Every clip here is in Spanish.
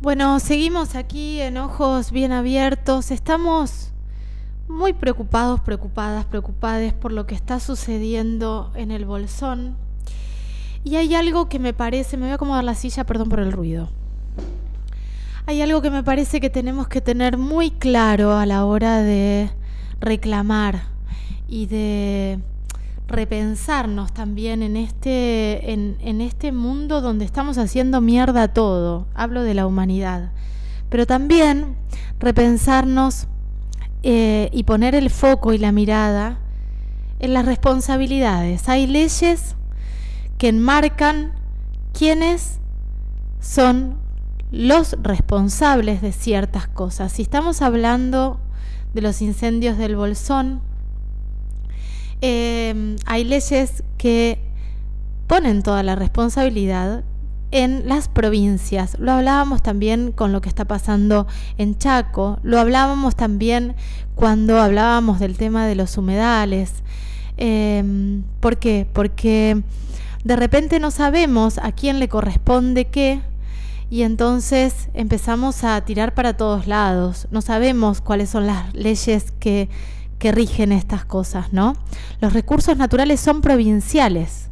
Bueno, seguimos aquí en ojos bien abiertos. Estamos muy preocupados, preocupadas, preocupadas por lo que está sucediendo en el bolsón. Y hay algo que me parece, me voy a acomodar la silla, perdón por el ruido. Hay algo que me parece que tenemos que tener muy claro a la hora de reclamar y de repensarnos también en este, en, este mundo donde estamos haciendo mierda todo. Hablo de la humanidad. Pero también repensarnos eh, y poner el foco y la mirada en las responsabilidades. Hay leyes que enmarcan quiénes son los responsables de ciertas cosas. Si estamos hablando de los incendios del Bolsón, Em, hay leyes que ponen toda la responsabilidad en las provincias. Lo hablábamos también con lo que está pasando en Chaco, lo hablábamos también cuando hablábamos del tema de los humedales. Em, ¿Por qué? Porque de repente no sabemos a quién le corresponde qué y entonces empezamos a tirar para todos lados. No sabemos cuáles son las leyes que que rigen estas cosas, ¿no? Los recursos naturales son provinciales.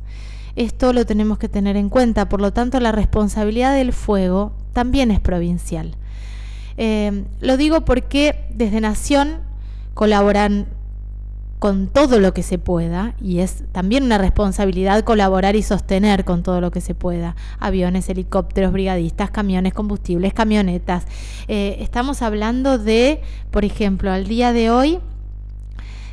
Esto lo tenemos que tener en cuenta, por lo tanto la responsabilidad del fuego también es provincial. Eh, lo digo porque desde Nación colaboran con todo lo que se pueda y es también una responsabilidad colaborar y sostener con todo lo que se pueda. Aviones, helicópteros, brigadistas, camiones, combustibles, camionetas. Eh, estamos hablando de, por ejemplo, al día de hoy,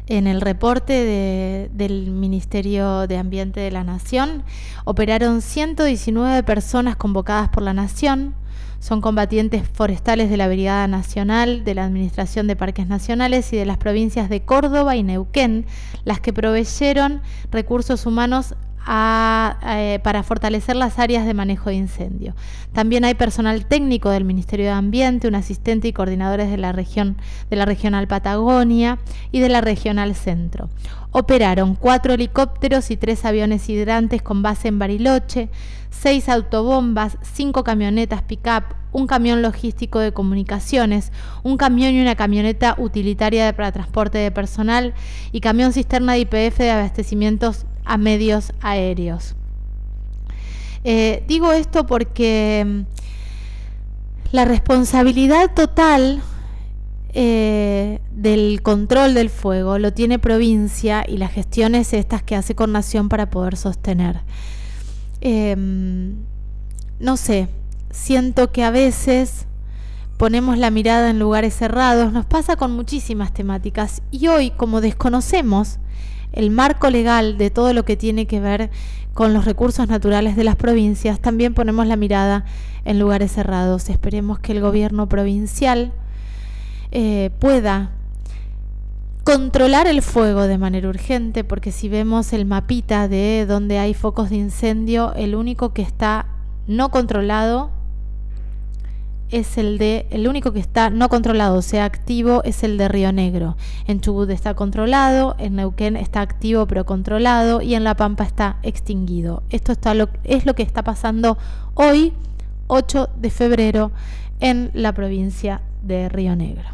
en el reporte del Ministerio de Ambiente de la Nación, operaron 119 personas convocadas por la Nación. Son combatientes forestales de la Brigada Nacional, de la Administración de Parques Nacionales y de las provincias de Córdoba y Neuquén, las que proveyeron recursos humanos eh, para fortalecer las áreas de manejo de incendio. También hay personal técnico del Ministerio de Ambiente, un asistente y coordinadores de la región de la regional Patagonia y de la regional Centro. Operaron cuatro helicópteros y tres aviones hidrantes con base en Bariloche, seis autobombas, cinco camionetas pick-up, un camión logístico de comunicaciones, un camión y una camioneta utilitaria para transporte de personal y camión cisterna de IPF de abastecimientos a medios aéreos. Eh, digo esto porque mm, la responsabilidad total eh, del control del fuego lo tiene provincia y las gestiones estas que hace con Nación para poder sostener. Em, no sé, siento que a veces ponemos la mirada en lugares cerrados, nos pasa con muchísimas temáticas y hoy como desconocemos el marco legal de todo lo que tiene que ver con los recursos naturales de las provincias, también ponemos la mirada en lugares cerrados. Esperemos que el gobierno provincial eh, pueda controlar el fuego de manera urgente, porque si vemos el mapita de donde hay focos de incendio, el único que está no controlado es el de, el único que está no controlado, sea, activo, es el de Río Negro. En Chubut está controlado, en Neuquén está activo pero controlado y en La Pampa está extinguido. Esto lo, es lo que está pasando hoy, 8 de febrero, en la provincia de Río Negro.